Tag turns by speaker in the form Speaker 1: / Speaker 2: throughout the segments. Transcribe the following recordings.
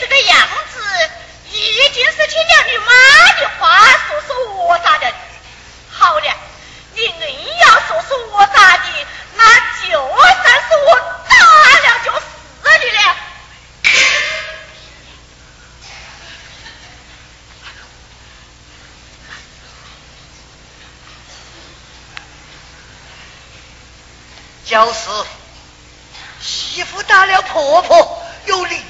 Speaker 1: 这个样子，一定是听了你妈的话说说我咋的。好了，你硬要说说我咋的，那就算是我打了就是你了。
Speaker 2: 就是媳妇打了婆婆，有理，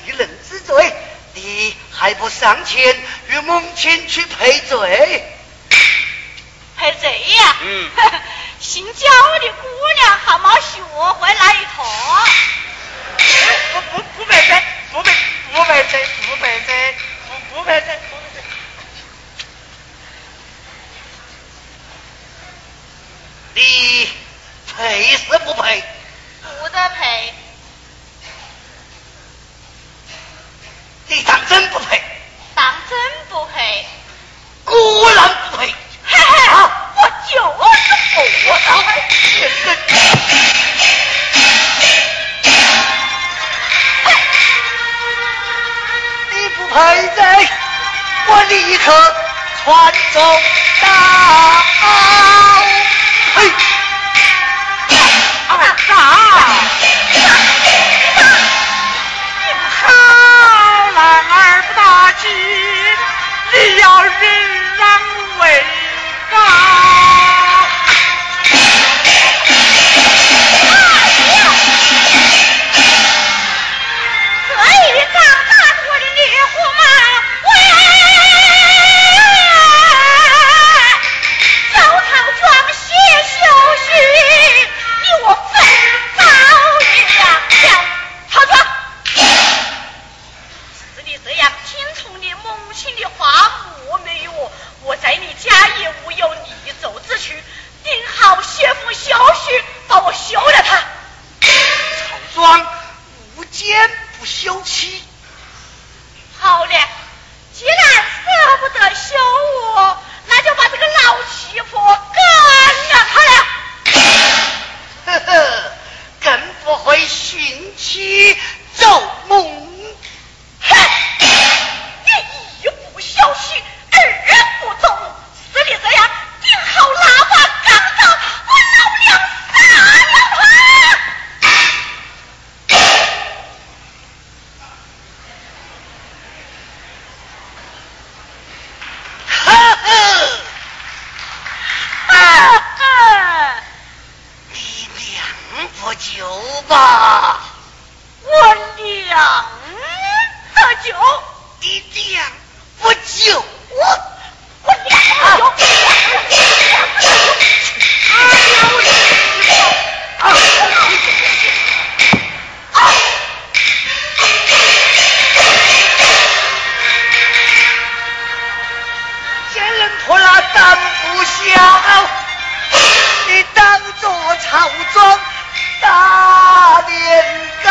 Speaker 2: 你还不上前与母亲去赔罪？
Speaker 1: 赔罪呀？
Speaker 2: 嗯，
Speaker 1: 姓焦的姑娘还没学会那一套。
Speaker 3: 不不不赔罪，不赔不赔罪，不赔罪，不不赔罪，不赔罪。
Speaker 2: 你赔是不赔？
Speaker 1: 不得赔。
Speaker 2: 你当真不配？
Speaker 1: 当真不配。
Speaker 2: 果然不配。
Speaker 1: 嘿嘿，我就是不赔。
Speaker 2: 你不赔罪，我立刻传奏大嘿，
Speaker 3: 啊要忍
Speaker 1: 我休了他。
Speaker 2: 曹庄无奸不休妻，
Speaker 1: 好了，既然舍不得休我，那就把这个老媳妇干了他了。
Speaker 2: 呵呵，更不会寻妻奏
Speaker 1: 喝酒一定不酒，我
Speaker 2: 天啊！哎呀，
Speaker 1: 我天！啊！啊！
Speaker 2: 奸人不
Speaker 1: 小，大年糕。